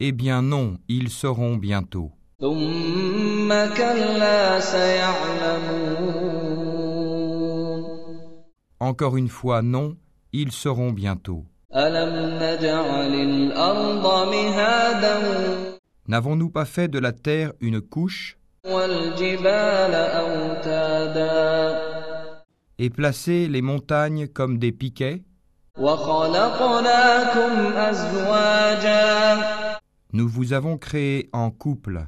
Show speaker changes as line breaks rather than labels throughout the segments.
Eh bien non, ils sauront bientôt. Encore une fois, non, ils sauront bientôt. N'avons-nous pas fait de la terre une couche et placé les montagnes comme des piquets? Nous vous avons créé en couple.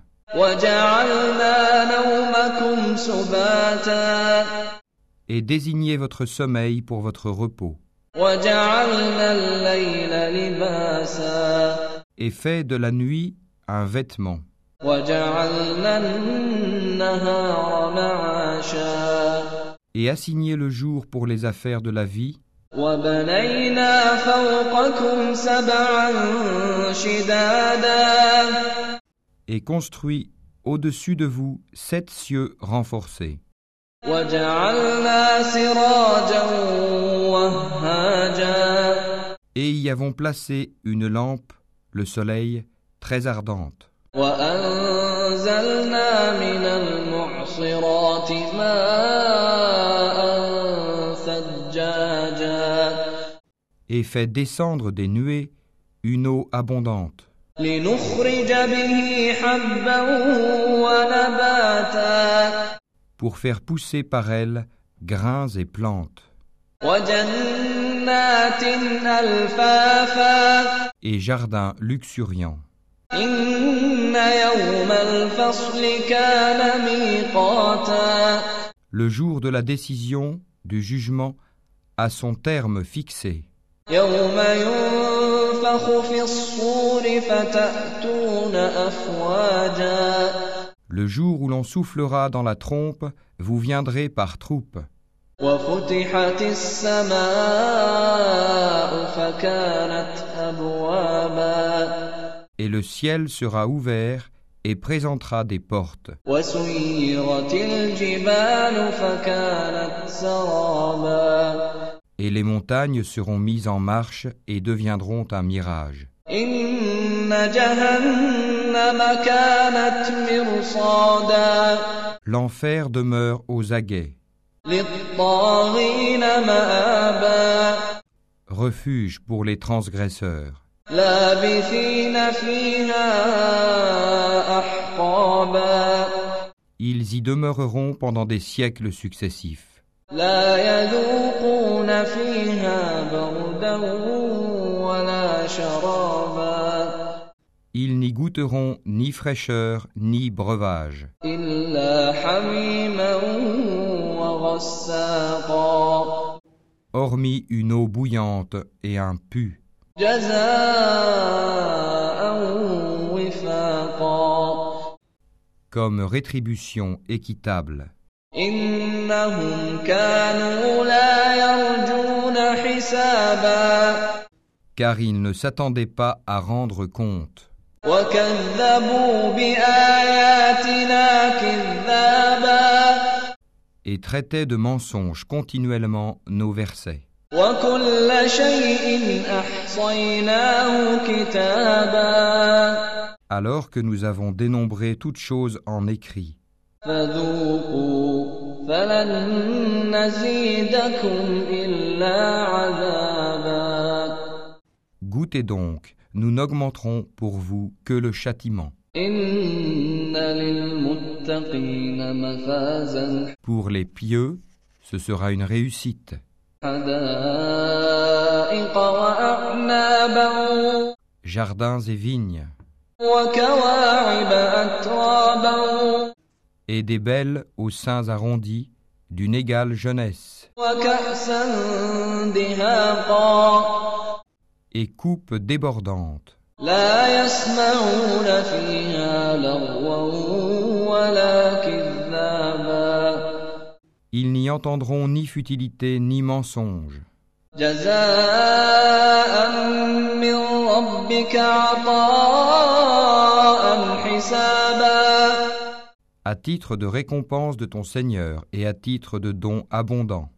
Et désignez votre sommeil pour votre repos. Et fait de la nuit un vêtement. Et assignez le jour pour les affaires de la vie
وبنينا فوقكم سبعا شدادا
et construit au-dessus de vous sept cieux renforcés
وجعلنا سراجا وهاجا
et y avons placé une lampe, le soleil, très ardente
وأنزلنا من المعصرات ماء
et fait descendre des nuées une eau abondante. Pour faire pousser par elle grains et plantes. Et jardins luxuriants. Le jour de la décision, du jugement, à son terme fixé.
يوم ينفخ في الصور فتأتون أفواجا
le jour où l'on soufflera dans la trompe, vous viendrez par troupes,
وفتحت السماء فكانت أبوابا
et le ciel sera ouvert et présentera des portes,
وسيرت الجبال فكانت سرابا
et les montagnes seront mises en marche et deviendront un mirage. L'enfer demeure aux aguets. Refuge pour les transgresseurs. Ils y demeureront pendant des siècles successifs.
لا يذوقون فيها بردا ولا شرابا
Ils n'y goûteront ni fraîcheur ni breuvage,
إلا حميما وغساقا
hormis une eau bouillante et un pu,
جزاء وفاقا
comme rétribution équitable.
إنهم كانوا لا يرجون حسابا
car ils ne s'attendaient pas à rendre compte,
وكذبوا بآياتنا كذابا
et traitaient de mensonges continuellement nos versets.
وكل شيء أحصيناه كتابا
Alors que nous avons dénombré toutes choses en écrit,
فذوقوا فلن نزيدكم إلا عذابا
goûtez donc, nous n'augmenterons pour vous que le châtiment.
إن للمتقين مفازا
Pour les pieux, ce sera une réussite,
حدائق وأعنابا
jardins et vignes,
وكواعب أترابا
et des belles aux seins arrondis d'une égale jeunesse. Et
coupe débordante.
Ils n'y entendront ni futilité ni mensonge à titre de récompense de ton Seigneur et à titre de don abondant.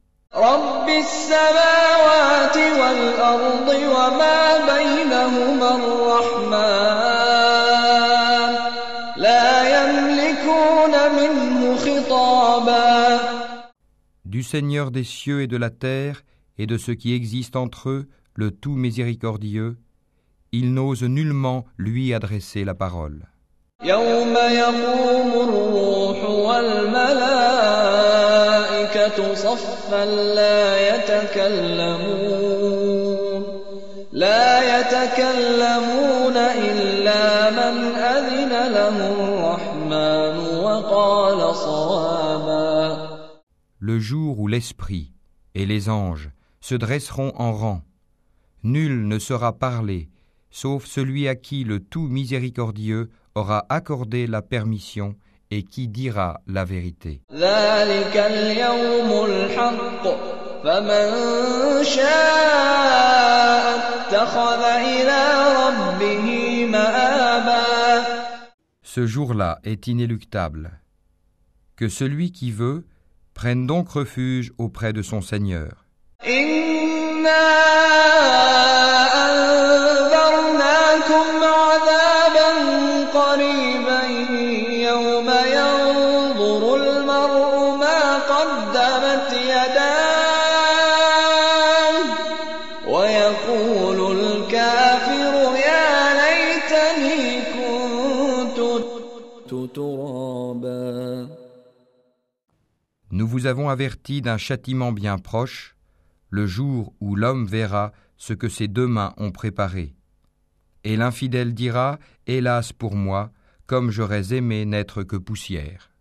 Du Seigneur des cieux et de la terre et de ce qui existe entre eux, le tout miséricordieux, ils n'osent nullement lui adresser la parole.
يوم يقوم الروح والملائكة صفا لا يتكلمون لا يتكلمون إلا من أذن له الرحمن وقال صوابا
Le jour où l'Esprit et les anges se dresseront en rang, nul ne sera parlé, sauf celui à qui le tout miséricordieux aura accordé la permission et qui dira la vérité. Ce jour-là est inéluctable. Que celui qui veut prenne donc refuge auprès de son Seigneur.
قدمت يداه ويقول الكافر يا ليتني كنت ترابا
Nous vous avons averti d'un châtiment bien proche, le jour où l'homme verra ce que ses deux mains ont préparé. Et l'infidèle dira, Hélas pour moi, comme j'aurais aimé n'être que poussière.